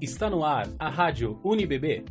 Está no ar a Rádio UniBB.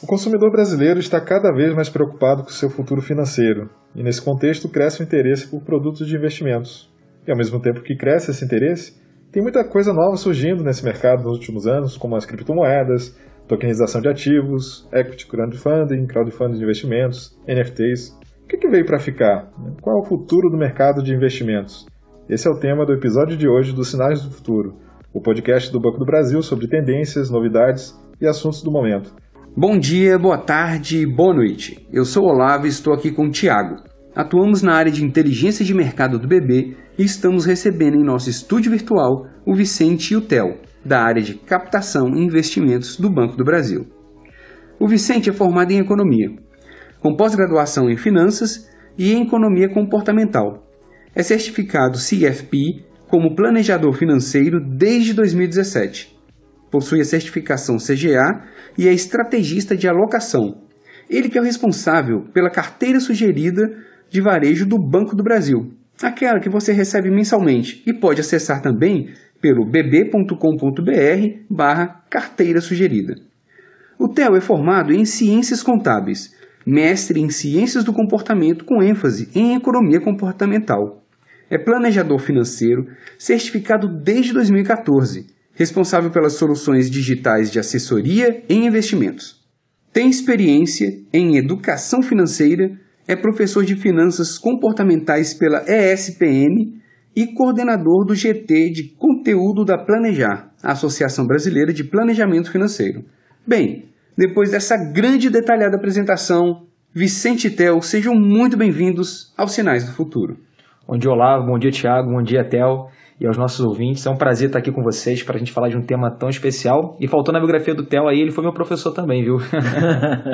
O consumidor brasileiro está cada vez mais preocupado com seu futuro financeiro, e nesse contexto cresce o interesse por produtos de investimentos. E ao mesmo tempo que cresce esse interesse, tem muita coisa nova surgindo nesse mercado nos últimos anos, como as criptomoedas, tokenização de ativos, equity crowdfunding, crowdfunding de investimentos, NFTs. O que, veio para ficar? Qual é o futuro do mercado de investimentos? Esse é o tema do episódio de hoje do Sinais do Futuro, o podcast do Banco do Brasil sobre tendências, novidades e assuntos do momento. Bom dia, boa tarde, boa noite. Eu sou Olavo e estou aqui com o Tiago. Atuamos na área de inteligência de mercado do BB e estamos recebendo em nosso estúdio virtual o Vicente e o Theo, da área de captação e investimentos do Banco do Brasil. O Vicente é formado em economia, com pós-graduação em finanças e em economia comportamental. É certificado CFP como planejador financeiro desde 2017. Possui a certificação CGA e é estrategista de alocação. Ele que é o responsável pela carteira sugerida de varejo do Banco do Brasil, aquela que você recebe mensalmente e pode acessar também pelo bb.com.br barra carteira sugerida. O Theo é formado em Ciências Contábeis, mestre em Ciências do Comportamento com ênfase em Economia Comportamental. É planejador financeiro, certificado desde 2014, responsável pelas soluções digitais de assessoria em investimentos. Tem experiência em educação financeira, é professor de finanças comportamentais pela ESPM e coordenador do GT de conteúdo da Planejar, a Associação Brasileira de Planejamento Financeiro. Bem, depois dessa grande e detalhada apresentação, Vicente e Tel, sejam muito bem-vindos aos Sinais do Futuro. Bom dia, Olavo, bom dia, Tiago, bom dia, Tel, e aos nossos ouvintes. É um prazer estar aqui com vocês para a gente falar de um tema tão especial. E faltou na biografia do Tel aí, ele foi meu professor também, viu?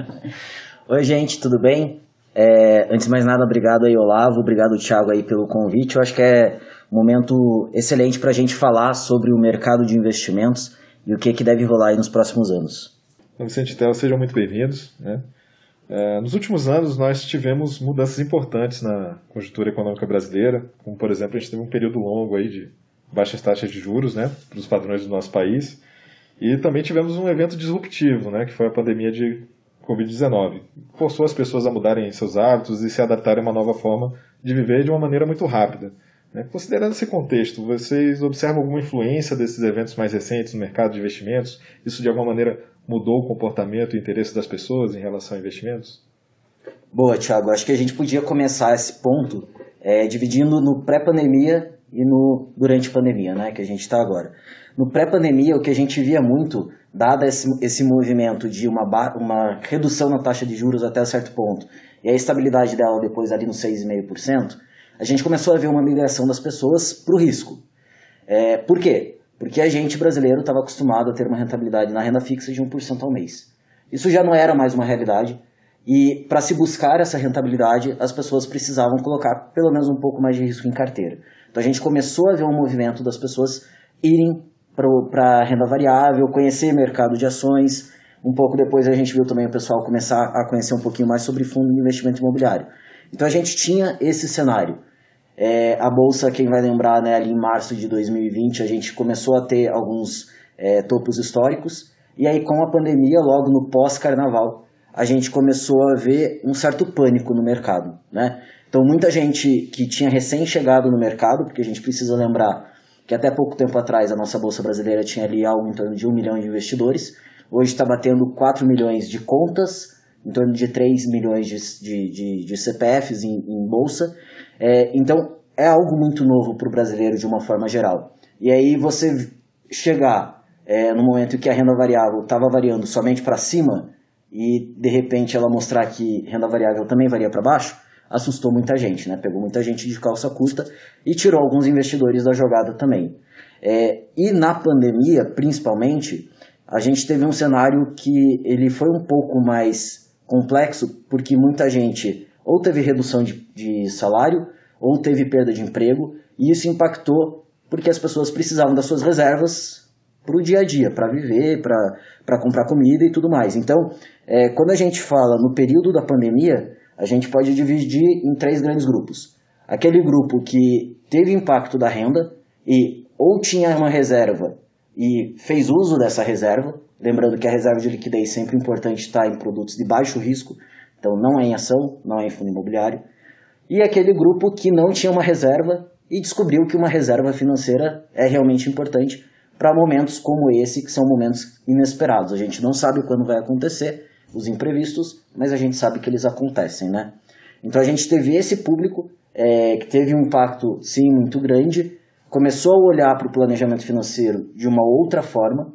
Oi, gente, tudo bem? É, antes de mais nada, obrigado aí, Olavo, obrigado, Thiago, aí pelo convite. Eu acho que é um momento excelente para a gente falar sobre o mercado de investimentos e o que, que deve rolar aí nos próximos anos. Vicente Tela, sejam muito bem-vindos. Né? É, nos últimos anos, nós tivemos mudanças importantes na conjuntura econômica brasileira, como, por exemplo, a gente teve um período longo aí de baixas taxas de juros né, para os padrões do nosso país, e também tivemos um evento disruptivo, né, que foi a pandemia de Covid-19. Forçou as pessoas a mudarem seus hábitos e se adaptarem a uma nova forma de viver de uma maneira muito rápida. Né? Considerando esse contexto, vocês observam alguma influência desses eventos mais recentes no mercado de investimentos? Isso de alguma maneira mudou o comportamento e interesse das pessoas em relação a investimentos? Boa, Thiago. Acho que a gente podia começar esse ponto é, dividindo no pré-pandemia e no durante pandemia, né, que a gente está agora. No pré-pandemia, o que a gente via muito, dado esse, esse movimento de uma, uma redução na taxa de juros até certo ponto, e a estabilidade dela depois ali no 6,5%, a gente começou a ver uma migração das pessoas para o risco. É, por quê? Porque a gente brasileiro estava acostumado a ter uma rentabilidade na renda fixa de 1% ao mês. Isso já não era mais uma realidade, e para se buscar essa rentabilidade, as pessoas precisavam colocar pelo menos um pouco mais de risco em carteira. Então a gente começou a ver um movimento das pessoas irem para a renda variável, conhecer mercado de ações. Um pouco depois a gente viu também o pessoal começar a conhecer um pouquinho mais sobre fundo de investimento imobiliário. Então a gente tinha esse cenário. É, a bolsa, quem vai lembrar, né, ali em março de 2020, a gente começou a ter alguns é, topos históricos. E aí, com a pandemia, logo no pós-carnaval, a gente começou a ver um certo pânico no mercado. Né? Então, muita gente que tinha recém-chegado no mercado, porque a gente precisa lembrar que até pouco tempo atrás a nossa bolsa brasileira tinha ali algo em torno de um milhão de investidores, hoje está batendo 4 milhões de contas, em torno de 3 milhões de, de, de, de CPFs em, em bolsa. É, então, é algo muito novo para o brasileiro de uma forma geral. E aí você chegar é, no momento em que a renda variável estava variando somente para cima e de repente ela mostrar que renda variável também varia para baixo, assustou muita gente, né? Pegou muita gente de calça curta e tirou alguns investidores da jogada também. É, e na pandemia, principalmente, a gente teve um cenário que ele foi um pouco mais complexo, porque muita gente ou teve redução de, de salário, ou teve perda de emprego, e isso impactou porque as pessoas precisavam das suas reservas para o dia a dia, para viver, para comprar comida e tudo mais. Então, é, quando a gente fala no período da pandemia, a gente pode dividir em três grandes grupos. Aquele grupo que teve impacto da renda, e ou tinha uma reserva e fez uso dessa reserva, lembrando que a reserva de liquidez sempre é importante estar em produtos de baixo risco, então não é em ação, não é em fundo imobiliário, e aquele grupo que não tinha uma reserva e descobriu que uma reserva financeira é realmente importante para momentos como esse, que são momentos inesperados. A gente não sabe quando vai acontecer, os imprevistos, mas a gente sabe que eles acontecem, né? Então a gente teve esse público é, que teve um impacto, sim, muito grande, começou a olhar para o planejamento financeiro de uma outra forma,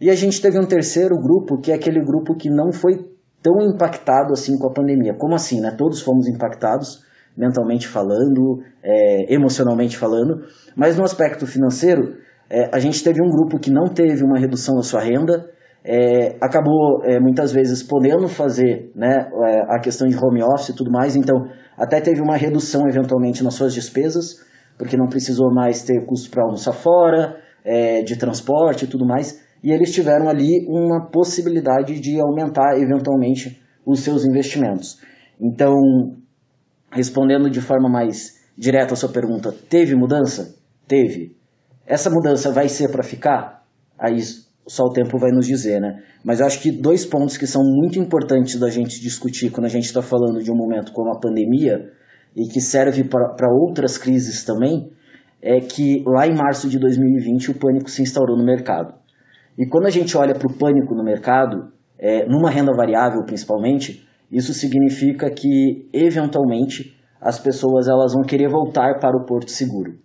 e a gente teve um terceiro grupo, que é aquele grupo que não foi tão impactado assim com a pandemia. Como assim, né? Todos fomos impactados, mentalmente falando, é, emocionalmente falando, mas no aspecto financeiro, é, a gente teve um grupo que não teve uma redução da sua renda, é, acabou é, muitas vezes podendo fazer né, é, a questão de home office e tudo mais, então até teve uma redução eventualmente nas suas despesas, porque não precisou mais ter custo para almoçar fora, é, de transporte e tudo mais, e eles tiveram ali uma possibilidade de aumentar eventualmente os seus investimentos. Então, respondendo de forma mais direta a sua pergunta, teve mudança? Teve. Essa mudança vai ser para ficar? Aí só o tempo vai nos dizer, né? Mas eu acho que dois pontos que são muito importantes da gente discutir quando a gente está falando de um momento como a pandemia e que serve para outras crises também, é que lá em março de 2020 o pânico se instaurou no mercado. E quando a gente olha para o pânico no mercado, é, numa renda variável principalmente, isso significa que, eventualmente, as pessoas elas vão querer voltar para o porto seguro.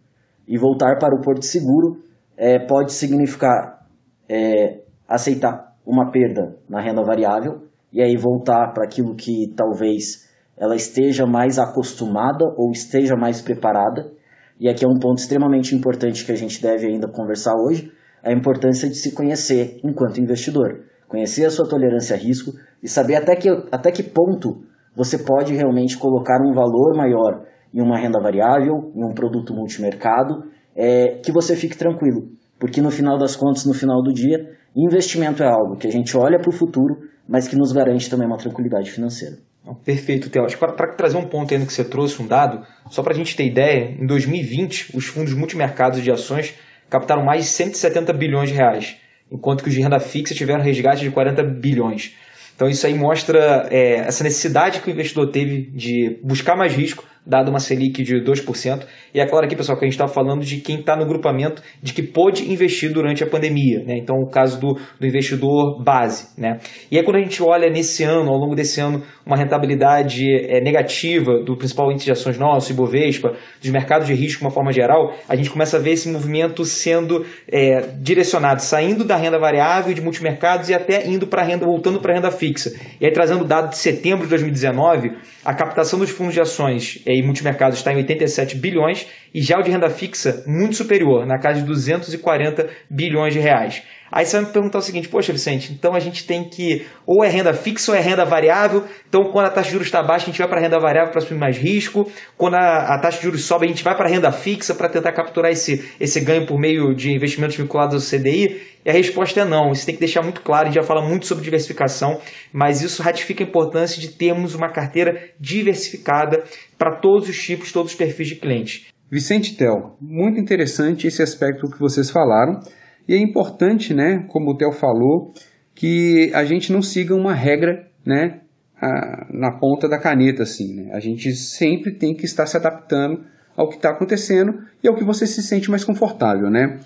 E voltar para o porto seguro é, pode significar é, aceitar uma perda na renda variável e aí voltar para aquilo que talvez ela esteja mais acostumada ou esteja mais preparada. E aqui é um ponto extremamente importante que a gente deve ainda conversar hoje, a importância de se conhecer enquanto investidor. Conhecer a sua tolerância a risco e saber até que, até que ponto você pode realmente colocar um valor maior em uma renda variável, em um produto multimercado, é, que você fique tranquilo. Porque no final das contas, no final do dia, investimento é algo que a gente olha para o futuro, mas que nos garante também uma tranquilidade financeira. Perfeito, Theo. Para trazer um ponto ainda que você trouxe, um dado, só para a gente ter ideia, em 2020, os fundos multimercados de ações captaram mais de 170 bilhões de reais, enquanto que os de renda fixa tiveram resgate de 40 bilhões. Então isso aí mostra é, essa necessidade que o investidor teve de buscar mais risco, dado uma Selic de 2%. E é claro aqui, pessoal, que a gente está falando de quem está no grupamento de que pôde investir durante a pandemia. Né? Então, o caso do, do investidor base. Né? E aí, quando a gente olha nesse ano, ao longo desse ano, uma rentabilidade é, negativa do principal índice de ações nosso, Ibovespa, dos mercados de risco de uma forma geral, a gente começa a ver esse movimento sendo é, direcionado, saindo da renda variável de multimercados e até indo para renda, voltando para a renda fixa. E aí, trazendo o dado de setembro de 2019, a captação dos fundos de ações e multimercados está em 87 bilhões e já o de renda fixa muito superior, na casa de 240 bilhões de reais. Aí você vai me perguntar o seguinte, poxa Vicente, então a gente tem que, ou é renda fixa ou é renda variável, então quando a taxa de juros está baixa a gente vai para renda variável para assumir mais risco, quando a, a, taxa de juros sobe a gente vai para renda fixa para tentar capturar esse, esse ganho por meio de investimentos vinculados ao CDI? E a resposta é não, isso tem que deixar muito claro, a gente já fala muito sobre diversificação, mas isso ratifica a importância de termos uma carteira diversificada para todos os tipos, todos os perfis de clientes. Vicente Tel, muito interessante esse aspecto que vocês falaram. E é importante, né, como o Theo falou, que a gente não siga uma regra, né, a, na ponta da caneta, assim, né? A gente sempre tem que estar se adaptando ao que está acontecendo e ao que você se sente mais confortável, né?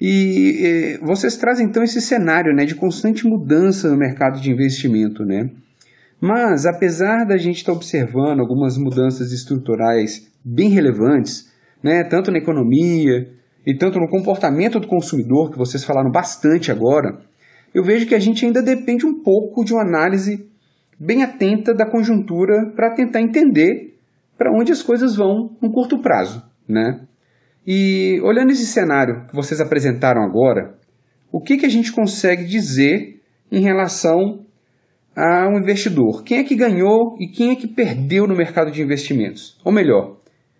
E, e vocês trazem então esse cenário, né, de constante mudança no mercado de investimento, né? Mas apesar da gente estar tá observando algumas mudanças estruturais bem relevantes, né, tanto na economia, e tanto no comportamento do consumidor, que vocês falaram bastante agora, eu vejo que a gente ainda depende um pouco de uma análise bem atenta da conjuntura para tentar entender para onde as coisas vão no curto prazo, né? E olhando esse cenário que vocês apresentaram agora, o que, que a gente consegue dizer em relação ao investidor? Quem é que ganhou e quem é que perdeu no mercado de investimentos? Ou melhor,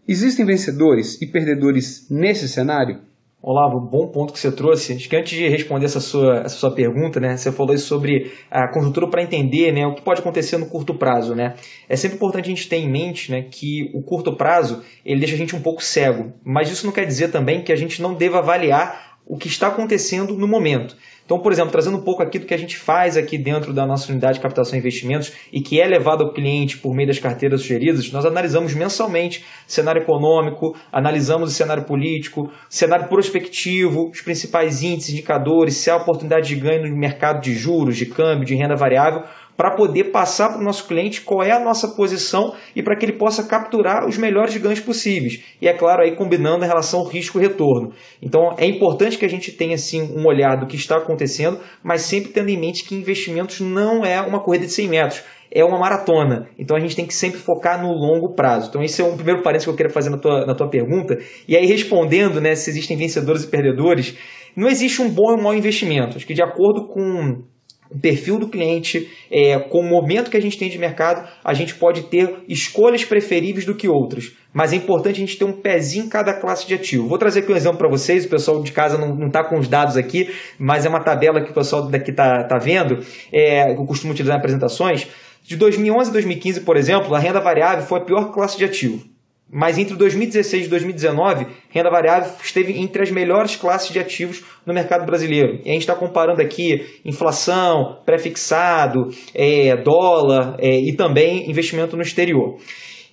Existem vencedores e perdedores nesse cenário? Olavo, bom ponto que você trouxe. Acho que antes de responder essa sua, essa sua pergunta, né, você falou sobre a conjuntura para entender né, o que pode acontecer no curto prazo. Né? É sempre importante a gente ter em mente né, que o curto prazo ele deixa a gente um pouco cego, mas isso não quer dizer também que a gente não deva avaliar o que está acontecendo no momento. Então, por exemplo, trazendo um pouco aqui do que a gente faz aqui dentro da nossa unidade de captação e investimentos e que é levado ao cliente por meio das carteiras sugeridas, nós analisamos mensalmente cenário econômico, analisamos o cenário político, cenário prospectivo, os principais índices, indicadores, se há oportunidade de ganho no mercado de juros, de câmbio, de renda variável, para poder passar para o nosso cliente qual é a nossa posição e para que ele possa capturar os melhores ganhos possíveis. E é claro, aí combinando a relação risco-retorno. Então é importante que a gente tenha assim um olhar do que está acontecendo, mas sempre tendo em mente que investimentos não é uma corrida de 100 metros é uma maratona. Então a gente tem que sempre focar no longo prazo. Então esse é um primeiro parênteses que eu queria fazer na tua, na tua pergunta. E aí respondendo, né, se existem vencedores e perdedores, não existe um bom e um mau investimento. Acho que de acordo com o perfil do cliente, é, com o momento que a gente tem de mercado, a gente pode ter escolhas preferíveis do que outras. Mas é importante a gente ter um pezinho em cada classe de ativo. Vou trazer aqui um exemplo para vocês, o pessoal de casa não está com os dados aqui, mas é uma tabela que o pessoal daqui está tá vendo, é, eu costumo utilizar em apresentações. De 2011 a 2015, por exemplo, a renda variável foi a pior classe de ativo. Mas entre 2016 e 2019, renda variável esteve entre as melhores classes de ativos no mercado brasileiro. E a gente está comparando aqui inflação, pré-fixado, é, dólar é, e também investimento no exterior.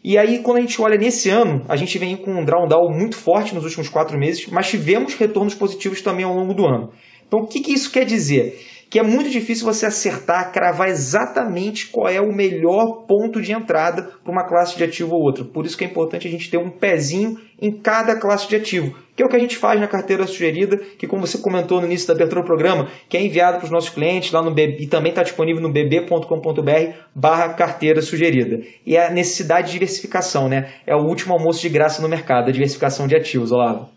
E aí, quando a gente olha nesse ano, a gente vem com um drawdown muito forte nos últimos quatro meses, mas tivemos retornos positivos também ao longo do ano. Então, o que, que isso quer dizer? Que é muito difícil você acertar, cravar exatamente qual é o melhor ponto de entrada para uma classe de ativo ou outra. Por isso que é importante a gente ter um pezinho em cada classe de ativo, que é o que a gente faz na carteira sugerida, que como você comentou no início da abertura do programa, que é enviado para os nossos clientes lá no BB, e também está disponível no bb.com.br barra carteira sugerida. E é a necessidade de diversificação, né? É o último almoço de graça no mercado, a diversificação de ativos, Olavo.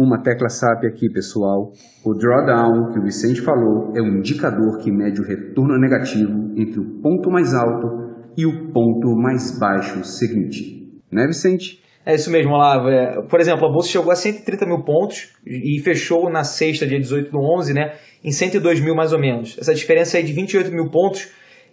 Uma tecla SAP aqui, pessoal. O drawdown que o Vicente falou é um indicador que mede o retorno negativo entre o ponto mais alto e o ponto mais baixo seguinte. Né, Vicente? É isso mesmo, Olavo. É, por exemplo, a bolsa chegou a 130 mil pontos e fechou na sexta, dia 18 do 11, né, em 102 mil mais ou menos. Essa diferença aí de 28 mil pontos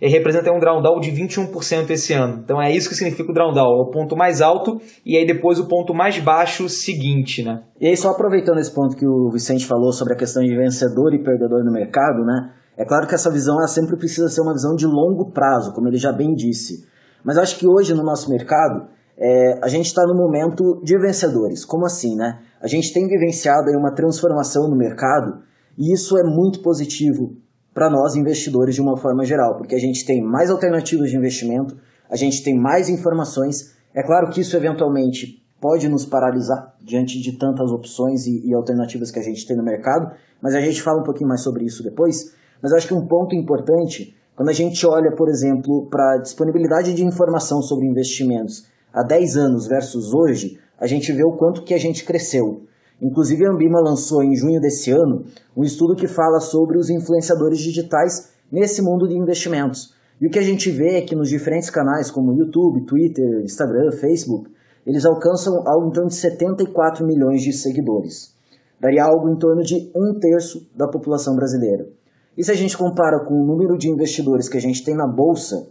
representa um drawdown de 21% esse ano. Então é isso que significa o drawdown, é o ponto mais alto e aí depois o ponto mais baixo seguinte, né? E aí só aproveitando esse ponto que o Vicente falou sobre a questão de vencedor e perdedor no mercado, né? É claro que essa visão ela sempre precisa ser uma visão de longo prazo, como ele já bem disse. Mas acho que hoje no nosso mercado é, a gente está no momento de vencedores. Como assim, né? A gente tem vivenciado aí uma transformação no mercado e isso é muito positivo para nós investidores de uma forma geral, porque a gente tem mais alternativas de investimento, a gente tem mais informações. É claro que isso eventualmente pode nos paralisar diante de tantas opções e, e alternativas que a gente tem no mercado, mas a gente fala um pouquinho mais sobre isso depois. Mas acho que um ponto importante, quando a gente olha, por exemplo, para a disponibilidade de informação sobre investimentos há 10 anos versus hoje, a gente vê o quanto que a gente cresceu. Inclusive, a Ambima lançou em junho desse ano um estudo que fala sobre os influenciadores digitais nesse mundo de investimentos. E o que a gente vê é que nos diferentes canais, como YouTube, Twitter, Instagram, Facebook, eles alcançam algo em torno de 74 milhões de seguidores. Daria algo em torno de um terço da população brasileira. E se a gente compara com o número de investidores que a gente tem na bolsa,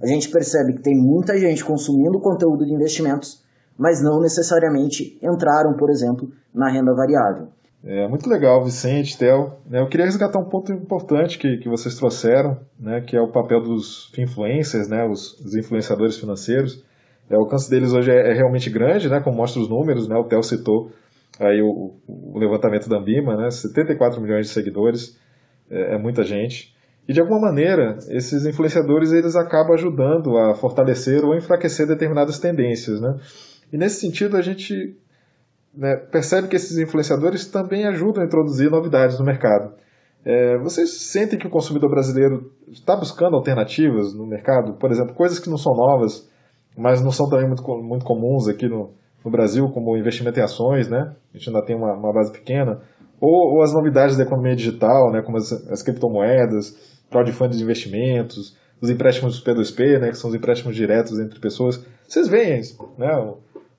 a gente percebe que tem muita gente consumindo conteúdo de investimentos, mas não necessariamente entraram, por exemplo, na renda variável. É muito legal, Vicente, Theo. Né, eu queria resgatar um ponto importante que, que vocês trouxeram, né, que é o papel dos influencers, né, os, os influenciadores financeiros. É, o alcance deles hoje é, é, realmente grande, né, como mostra os números. Né, o Theo citou aí o, o levantamento da Ambima, né, 74 milhões de seguidores, é, é muita gente. E de alguma maneira, esses influenciadores eles acabam ajudando a fortalecer ou enfraquecer determinadas tendências, né? E nesse sentido, a gente né, percebe que esses influenciadores também ajudam a introduzir novidades no mercado. É, vocês sentem que o consumidor brasileiro está buscando alternativas no mercado? Por exemplo, coisas que não são novas, mas não são também muito, muito comuns aqui no, no Brasil, como investimento em ações, né? A gente ainda tem uma, uma base pequena. Ou, ou, as novidades da economia digital, né, como as, as criptomoedas, crowdfunding de investimentos, os empréstimos P2P, né, que são os empréstimos diretos entre pessoas. Vocês veem né,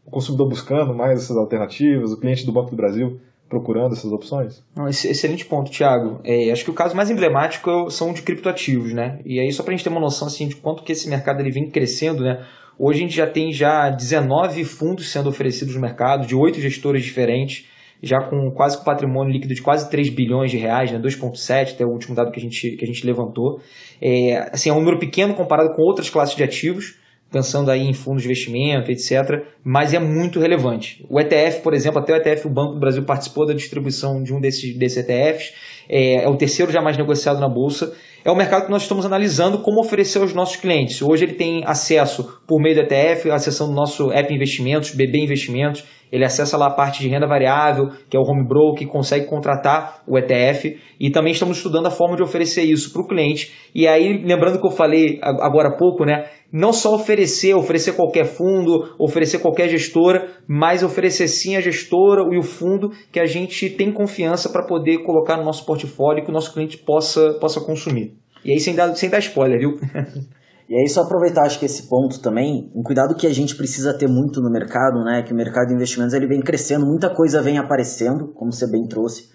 o consumidor buscando mais essas alternativas, o cliente do Banco do Brasil procurando essas opções? Excelente ponto, Thiago. É, acho que o caso mais emblemático são de criptoativos, né? E aí, só para a gente ter uma noção assim, de quanto que esse mercado ele vem crescendo, né? Hoje a gente já tem já 19 fundos sendo oferecidos no mercado, de oito gestores diferentes, já com quase com patrimônio líquido de quase 3 bilhões de reais, né? 2,7, até o último dado que a gente, que a gente levantou. É, assim, é um número pequeno comparado com outras classes de ativos, pensando aí em fundos de investimento, etc., mas é muito relevante. O ETF, por exemplo, até o ETF, o Banco do Brasil participou da distribuição de um desses, desses ETFs, é, é o terceiro já mais negociado na Bolsa, é o mercado que nós estamos analisando como oferecer aos nossos clientes. Hoje ele tem acesso por meio do ETF, acessando o nosso app Investimentos, BB Investimentos, ele acessa lá a parte de renda variável, que é o home broker, que consegue contratar o ETF, e também estamos estudando a forma de oferecer isso para o cliente. E aí, lembrando que eu falei agora há pouco, né? Não só oferecer, oferecer qualquer fundo, oferecer qualquer gestora, mas oferecer sim a gestora e o fundo que a gente tem confiança para poder colocar no nosso portfólio e que o nosso cliente possa, possa consumir. E aí sem dar, sem dar spoiler, viu? E aí só aproveitar acho que esse ponto também, um cuidado que a gente precisa ter muito no mercado, né, que o mercado de investimentos ele vem crescendo, muita coisa vem aparecendo, como você bem trouxe,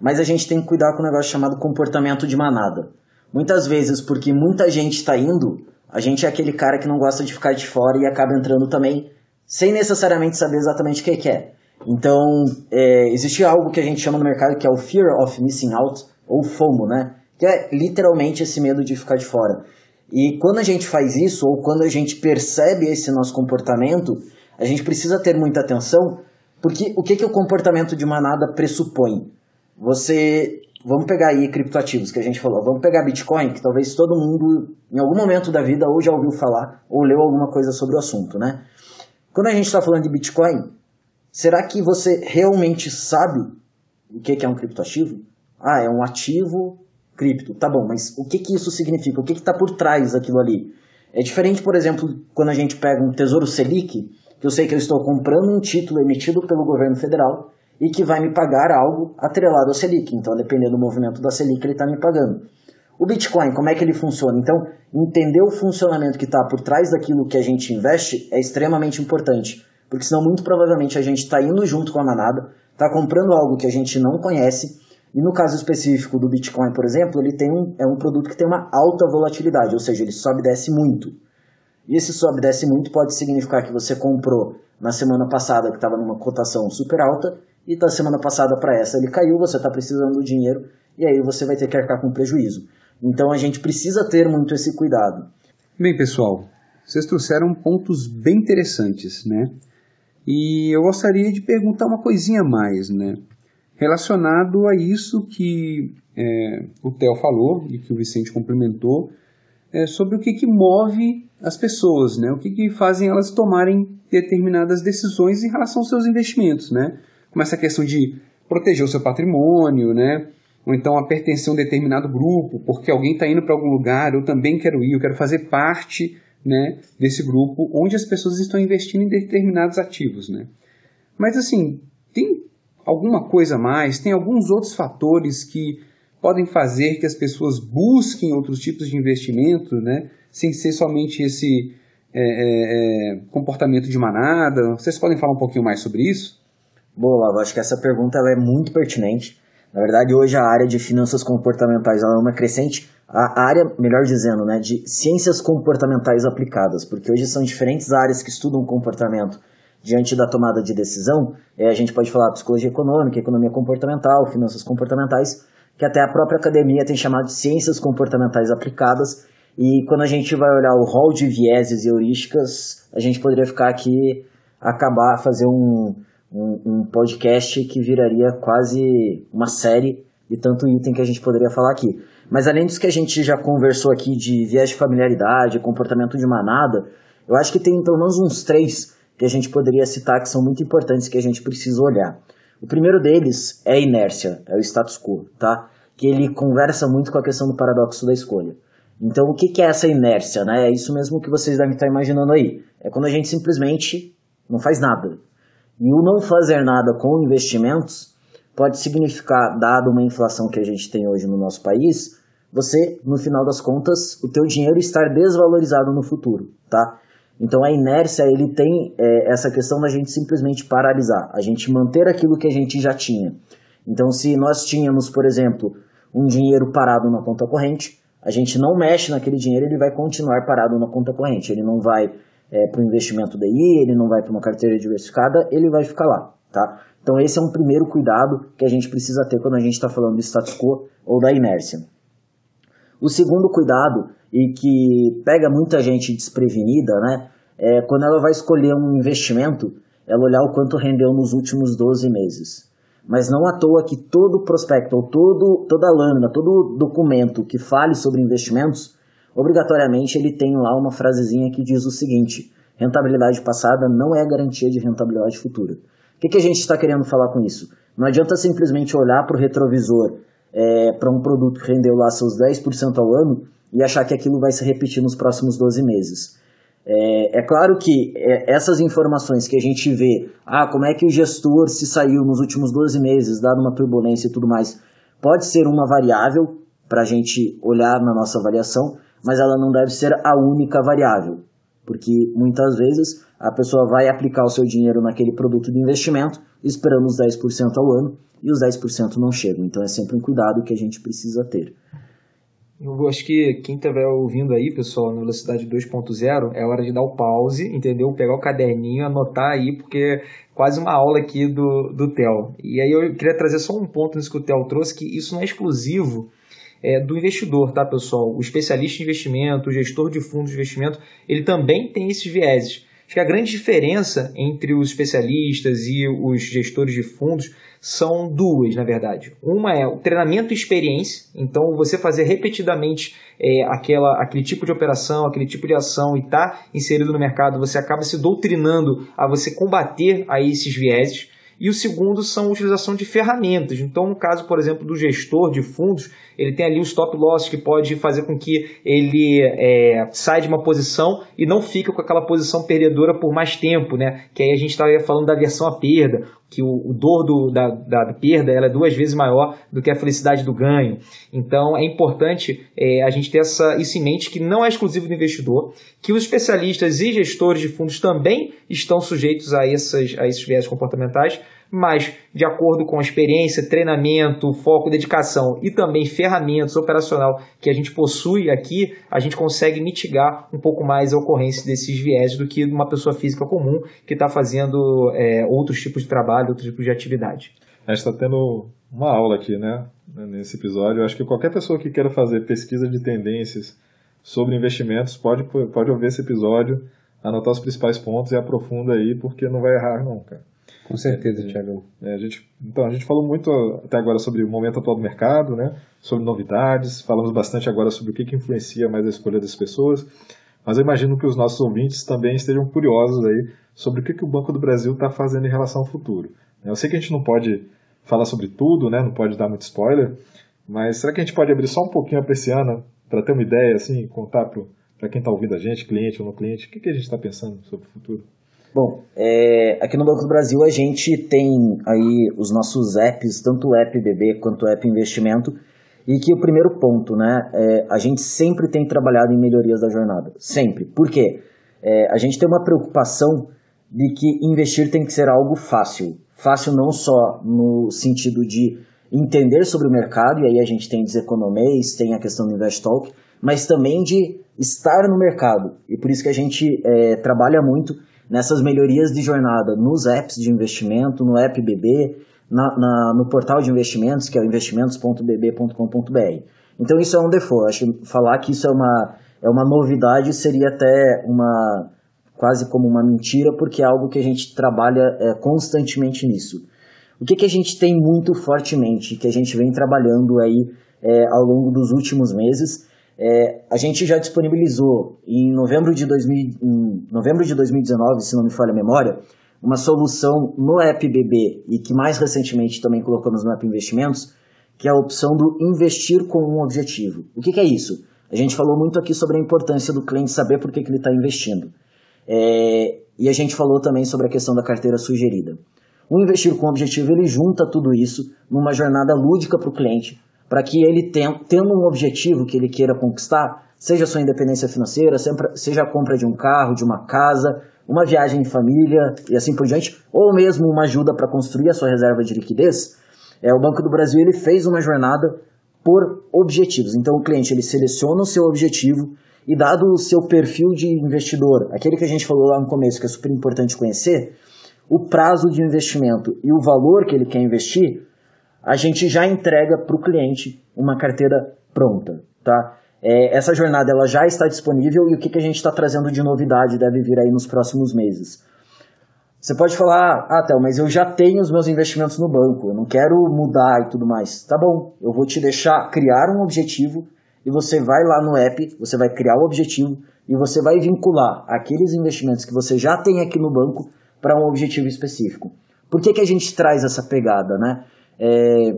mas a gente tem que cuidar com um negócio chamado comportamento de manada. Muitas vezes, porque muita gente está indo, a gente é aquele cara que não gosta de ficar de fora e acaba entrando também, sem necessariamente saber exatamente o que, que é. Então, é, existe algo que a gente chama no mercado que é o Fear of Missing Out, ou FOMO, né? Que é literalmente esse medo de ficar de fora. E quando a gente faz isso, ou quando a gente percebe esse nosso comportamento, a gente precisa ter muita atenção, porque o que, que o comportamento de manada pressupõe? Você. Vamos pegar aí criptoativos que a gente falou. Vamos pegar Bitcoin, que talvez todo mundo, em algum momento da vida, ou já ouviu falar, ou leu alguma coisa sobre o assunto, né? Quando a gente está falando de Bitcoin, será que você realmente sabe o que, que é um criptoativo? Ah, é um ativo cripto. Tá bom, mas o que, que isso significa? O que está por trás daquilo ali? É diferente, por exemplo, quando a gente pega um Tesouro Selic, que eu sei que eu estou comprando um título emitido pelo governo federal e que vai me pagar algo atrelado ao Selic. Então, dependendo do movimento da Selic, ele está me pagando. O Bitcoin, como é que ele funciona? Então, entender o funcionamento que está por trás daquilo que a gente investe é extremamente importante. Porque senão, muito provavelmente, a gente está indo junto com a manada, está comprando algo que a gente não conhece e no caso específico do Bitcoin, por exemplo, ele tem um, é um produto que tem uma alta volatilidade, ou seja, ele sobe e desce muito. E esse sobe e desce muito pode significar que você comprou na semana passada que estava numa cotação super alta e da semana passada para essa ele caiu, você está precisando do dinheiro e aí você vai ter que arcar com prejuízo. Então a gente precisa ter muito esse cuidado. Bem, pessoal, vocês trouxeram pontos bem interessantes, né? E eu gostaria de perguntar uma coisinha a mais, né? Relacionado a isso que é, o Theo falou e que o Vicente complementou, é, sobre o que, que move as pessoas, né? o que, que fazem elas tomarem determinadas decisões em relação aos seus investimentos. Né? Como essa questão de proteger o seu patrimônio, né? ou então a pertencer a um determinado grupo, porque alguém está indo para algum lugar, eu também quero ir, eu quero fazer parte né, desse grupo onde as pessoas estão investindo em determinados ativos. Né? Mas assim, alguma coisa a mais, tem alguns outros fatores que podem fazer que as pessoas busquem outros tipos de investimento, né, sem ser somente esse é, é, é comportamento de manada. Vocês podem falar um pouquinho mais sobre isso? Boa, eu acho que essa pergunta é muito pertinente. Na verdade, hoje a área de finanças comportamentais é uma crescente, a área, melhor dizendo, né, de ciências comportamentais aplicadas, porque hoje são diferentes áreas que estudam comportamento diante da tomada de decisão, é, a gente pode falar psicologia econômica, economia comportamental, finanças comportamentais, que até a própria academia tem chamado de ciências comportamentais aplicadas. E quando a gente vai olhar o rol de vieses e heurísticas, a gente poderia ficar aqui, acabar, fazer um, um, um podcast que viraria quase uma série de tanto item que a gente poderia falar aqui. Mas além disso que a gente já conversou aqui de viés de familiaridade, comportamento de manada, eu acho que tem pelo menos uns três que a gente poderia citar que são muito importantes que a gente precisa olhar. O primeiro deles é a inércia, é o status quo, tá? Que ele conversa muito com a questão do paradoxo da escolha. Então, o que é essa inércia, né? É isso mesmo que vocês devem estar imaginando aí. É quando a gente simplesmente não faz nada. E o não fazer nada com investimentos pode significar, dado uma inflação que a gente tem hoje no nosso país, você, no final das contas, o teu dinheiro estar desvalorizado no futuro, tá? Então a inércia ele tem é, essa questão da gente simplesmente paralisar, a gente manter aquilo que a gente já tinha. Então se nós tínhamos, por exemplo, um dinheiro parado na conta corrente, a gente não mexe naquele dinheiro, ele vai continuar parado na conta corrente. Ele não vai é, para o investimento DI, ele não vai para uma carteira diversificada, ele vai ficar lá, tá? Então esse é um primeiro cuidado que a gente precisa ter quando a gente está falando do status quo ou da inércia. O segundo cuidado, e que pega muita gente desprevenida, né, é quando ela vai escolher um investimento, ela olhar o quanto rendeu nos últimos 12 meses. Mas não à toa que todo prospecto, ou todo, toda lâmina, todo documento que fale sobre investimentos, obrigatoriamente ele tem lá uma frasezinha que diz o seguinte: rentabilidade passada não é garantia de rentabilidade futura. O que, que a gente está querendo falar com isso? Não adianta simplesmente olhar para o retrovisor é, para um produto que rendeu lá seus 10% ao ano e achar que aquilo vai se repetir nos próximos 12 meses. É, é claro que é, essas informações que a gente vê, ah, como é que o gestor se saiu nos últimos 12 meses, dado uma turbulência e tudo mais, pode ser uma variável para a gente olhar na nossa avaliação, mas ela não deve ser a única variável, porque muitas vezes a pessoa vai aplicar o seu dinheiro naquele produto de investimento, esperando os 10% ao ano, e os 10% não chegam. Então é sempre um cuidado que a gente precisa ter. Eu acho que quem estiver ouvindo aí, pessoal, na velocidade 2.0, é hora de dar o pause, entendeu? Pegar o caderninho, anotar aí, porque é quase uma aula aqui do, do Theo. E aí eu queria trazer só um ponto nisso que o Theo trouxe, que isso não é exclusivo é, do investidor, tá, pessoal? O especialista em investimento, o gestor de fundos de investimento, ele também tem esses vieses. Acho que a grande diferença entre os especialistas e os gestores de fundos são duas, na verdade. Uma é o treinamento e experiência, então você fazer repetidamente é, aquela, aquele tipo de operação, aquele tipo de ação e estar tá inserido no mercado, você acaba se doutrinando a você combater a esses vieses. E o segundo são a utilização de ferramentas. Então, no caso, por exemplo, do gestor de fundos, ele tem ali o stop loss que pode fazer com que ele é, saia de uma posição e não fique com aquela posição perdedora por mais tempo, né? Que aí a gente estava falando da versão à perda, que o, o dor do, da, da, perda ela é duas vezes maior do que a felicidade do ganho. Então é importante é, a gente ter essa, isso em mente que não é exclusivo do investidor, que os especialistas e gestores de fundos também estão sujeitos a, essas, a esses viés comportamentais, mas de acordo com a experiência, treinamento, foco, dedicação e também ferramentas operacional que a gente possui aqui, a gente consegue mitigar um pouco mais a ocorrência desses viés do que uma pessoa física comum que está fazendo é, outros tipos de trabalho, outros tipos de atividade. A gente está tendo uma aula aqui, né, nesse episódio. Eu acho que qualquer pessoa que queira fazer pesquisa de tendências sobre investimentos pode, pode ouvir esse episódio, anotar os principais pontos e aprofunda aí, porque não vai errar cara. Com certeza, Tiago. É, a gente, então, a gente falou muito até agora sobre o momento atual do mercado, né? sobre novidades, falamos bastante agora sobre o que, que influencia mais a escolha das pessoas, mas eu imagino que os nossos ouvintes também estejam curiosos aí sobre o que, que o Banco do Brasil está fazendo em relação ao futuro. Eu sei que a gente não pode falar sobre tudo, né? não pode dar muito spoiler, mas será que a gente pode abrir só um pouquinho a persiana para ter uma ideia, assim, contar para quem está ouvindo a gente, cliente ou não cliente, o que, que a gente está pensando sobre o futuro? Bom, é, aqui no Banco do Brasil a gente tem aí os nossos apps, tanto o app BB quanto o app investimento, e que o primeiro ponto, né, é, a gente sempre tem trabalhado em melhorias da jornada, sempre. Por quê? É, a gente tem uma preocupação de que investir tem que ser algo fácil. Fácil não só no sentido de entender sobre o mercado, e aí a gente tem Deseconomês, tem a questão do Investalk, mas também de estar no mercado. E por isso que a gente é, trabalha muito nessas melhorias de jornada nos apps de investimento, no app BB, na, na, no portal de investimentos, que é o investimentos.bb.com.br. Então isso é um default. Acho falar que isso é uma, é uma novidade seria até uma quase como uma mentira, porque é algo que a gente trabalha é, constantemente nisso. O que, que a gente tem muito fortemente, que a gente vem trabalhando aí é, ao longo dos últimos meses, é, a gente já disponibilizou em novembro, de 2000, em novembro de 2019, se não me falha a memória, uma solução no App BB e que mais recentemente também colocamos no App Investimentos, que é a opção do investir com um objetivo. O que, que é isso? A gente falou muito aqui sobre a importância do cliente saber por que, que ele está investindo. É, e a gente falou também sobre a questão da carteira sugerida. O investir com objetivo, ele junta tudo isso numa jornada lúdica para o cliente, para que ele, tendo um objetivo que ele queira conquistar, seja sua independência financeira, seja a compra de um carro, de uma casa, uma viagem em família e assim por diante, ou mesmo uma ajuda para construir a sua reserva de liquidez, é, o Banco do Brasil ele fez uma jornada por objetivos. Então o cliente ele seleciona o seu objetivo e dado o seu perfil de investidor, aquele que a gente falou lá no começo que é super importante conhecer, o prazo de investimento e o valor que ele quer investir, a gente já entrega para o cliente uma carteira pronta, tá? É, essa jornada ela já está disponível e o que, que a gente está trazendo de novidade deve vir aí nos próximos meses. Você pode falar, ah, Théo, mas eu já tenho os meus investimentos no banco, eu não quero mudar e tudo mais. Tá bom, eu vou te deixar criar um objetivo e você vai lá no app, você vai criar o objetivo e você vai vincular aqueles investimentos que você já tem aqui no banco para um objetivo específico. Por que, que a gente traz essa pegada, né? É,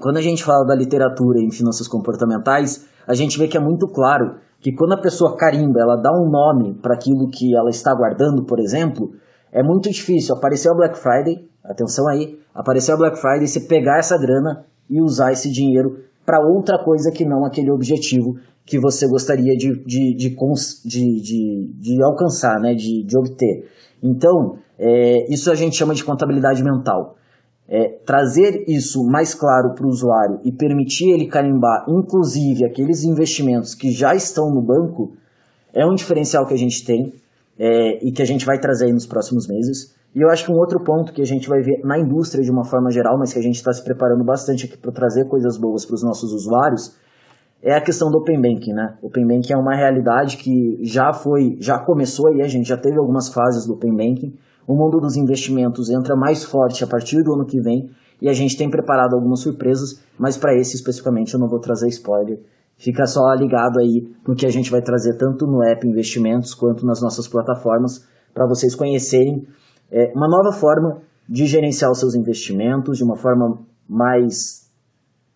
quando a gente fala da literatura em finanças comportamentais, a gente vê que é muito claro que quando a pessoa carimba, ela dá um nome para aquilo que ela está guardando, por exemplo, é muito difícil aparecer a Black Friday, atenção aí, aparecer a Black Friday, você pegar essa grana e usar esse dinheiro para outra coisa que não aquele objetivo que você gostaria de, de, de, de, de, alcançar, né, de, de obter. Então, é, isso a gente chama de contabilidade mental. É, trazer isso mais claro para o usuário e permitir ele carimbar, inclusive, aqueles investimentos que já estão no banco, é um diferencial que a gente tem é, e que a gente vai trazer nos próximos meses. E eu acho que um outro ponto que a gente vai ver na indústria de uma forma geral, mas que a gente está se preparando bastante aqui para trazer coisas boas para os nossos usuários, é a questão do Open Banking, né? Open Banking é uma realidade que já foi, já começou aí, a gente já teve algumas fases do Open Banking. O mundo dos investimentos entra mais forte a partir do ano que vem e a gente tem preparado algumas surpresas, mas para esse especificamente eu não vou trazer spoiler. Fica só ligado aí no que a gente vai trazer tanto no app Investimentos quanto nas nossas plataformas para vocês conhecerem é, uma nova forma de gerenciar os seus investimentos de uma forma mais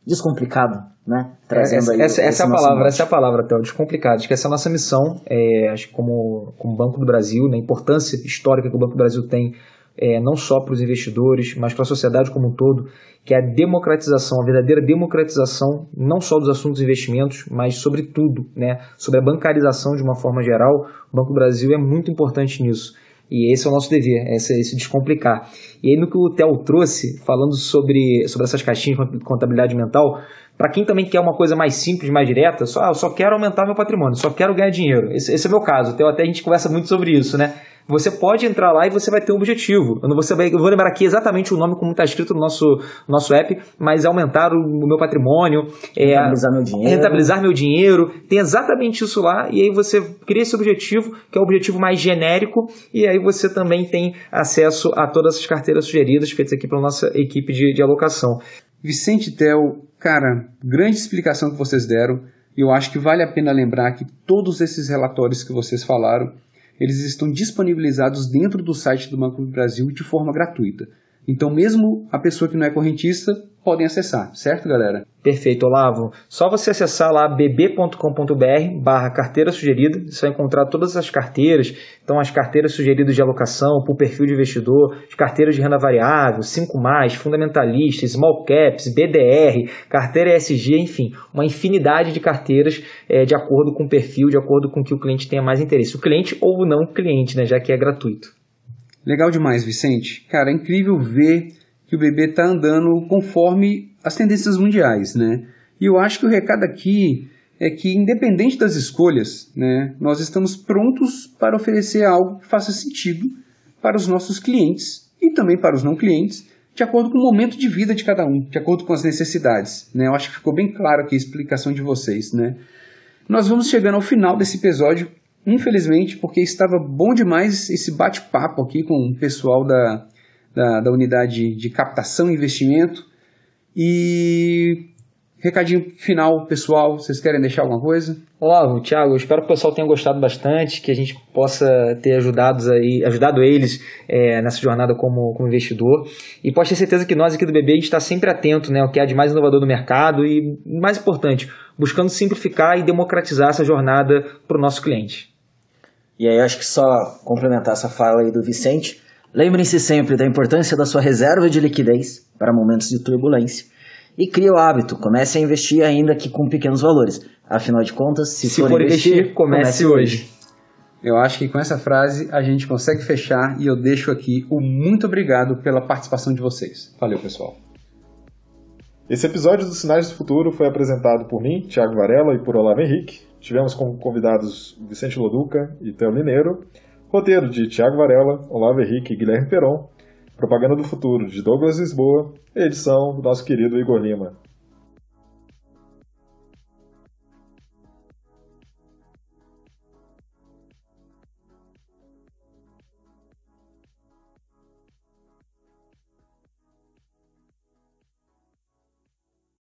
descomplicada, né? Trazendo essa, aí essa, essa é a palavra, essa é a palavra, Théo, descomplicado. Acho que essa é a nossa missão, é, acho que como, como Banco do Brasil, na né, importância histórica que o Banco do Brasil tem é, não só para os investidores, mas para a sociedade como um todo, que é a democratização, a verdadeira democratização, não só dos assuntos de investimentos, mas sobre tudo, né? sobre a bancarização de uma forma geral. O Banco do Brasil é muito importante nisso. E esse é o nosso dever, esse, esse descomplicar. E aí no que o Theo trouxe, falando sobre, sobre essas caixinhas de contabilidade mental, para quem também quer uma coisa mais simples, mais direta, só, só quero aumentar meu patrimônio, só quero ganhar dinheiro. Esse, esse é o meu caso. Theo, até a gente conversa muito sobre isso, né? Você pode entrar lá e você vai ter um objetivo. Eu, não, você vai, eu vou lembrar aqui exatamente o nome como está escrito no nosso, nosso app, mas é aumentar o, o meu patrimônio, é, rentabilizar meu dinheiro. Rentabilizar meu dinheiro. Tem exatamente isso lá, e aí você cria esse objetivo, que é o objetivo mais genérico, e aí você também tem acesso a todas essas carteiras sugeridas feitas aqui pela nossa equipe de, de alocação. Vicente Tel, cara, grande explicação que vocês deram. Eu acho que vale a pena lembrar que todos esses relatórios que vocês falaram eles estão disponibilizados dentro do site do Banco do Brasil de forma gratuita. Então, mesmo a pessoa que não é correntista podem acessar, certo, galera? Perfeito, Olavo. Só você acessar lá bb.com.br barra carteira sugerida, você vai encontrar todas as carteiras, então as carteiras sugeridas de alocação por perfil de investidor, as carteiras de renda variável, 5+, fundamentalista, small caps, BDR, carteira ESG, enfim, uma infinidade de carteiras é, de acordo com o perfil, de acordo com o que o cliente tenha mais interesse. O cliente ou não cliente, né, já que é gratuito. Legal demais, Vicente. Cara, é incrível ver que o bebê está andando conforme as tendências mundiais, né? E eu acho que o recado aqui é que, independente das escolhas, né, nós estamos prontos para oferecer algo que faça sentido para os nossos clientes e também para os não clientes, de acordo com o momento de vida de cada um, de acordo com as necessidades. Né? Eu acho que ficou bem claro aqui a explicação de vocês. Né? Nós vamos chegando ao final desse episódio Infelizmente, porque estava bom demais esse bate-papo aqui com o pessoal da, da, da unidade de captação e investimento. E Recadinho final, pessoal, vocês querem deixar alguma coisa? Olá, Thiago, eu espero que o pessoal tenha gostado bastante, que a gente possa ter ajudado, aí, ajudado eles é, nessa jornada como, como investidor. E pode ter certeza que nós aqui do BB a gente está sempre atento né, ao que há de mais inovador no mercado e, mais importante, buscando simplificar e democratizar essa jornada para o nosso cliente. E aí acho que só complementar essa fala aí do Vicente. Lembrem-se sempre da importância da sua reserva de liquidez para momentos de turbulência. E crie o hábito, comece a investir ainda que com pequenos valores. Afinal de contas, se, Se for investir, comece hoje. Eu acho que com essa frase a gente consegue fechar e eu deixo aqui o muito obrigado pela participação de vocês. Valeu, pessoal. Esse episódio dos Sinais do Futuro foi apresentado por mim, Thiago Varela, e por Olavo Henrique. Tivemos como convidados Vicente Loduca e Theo Mineiro. Roteiro de Thiago Varela, Olavo Henrique e Guilherme Peron. Propaganda do Futuro de Douglas Lisboa. Edição do nosso querido Igor Lima.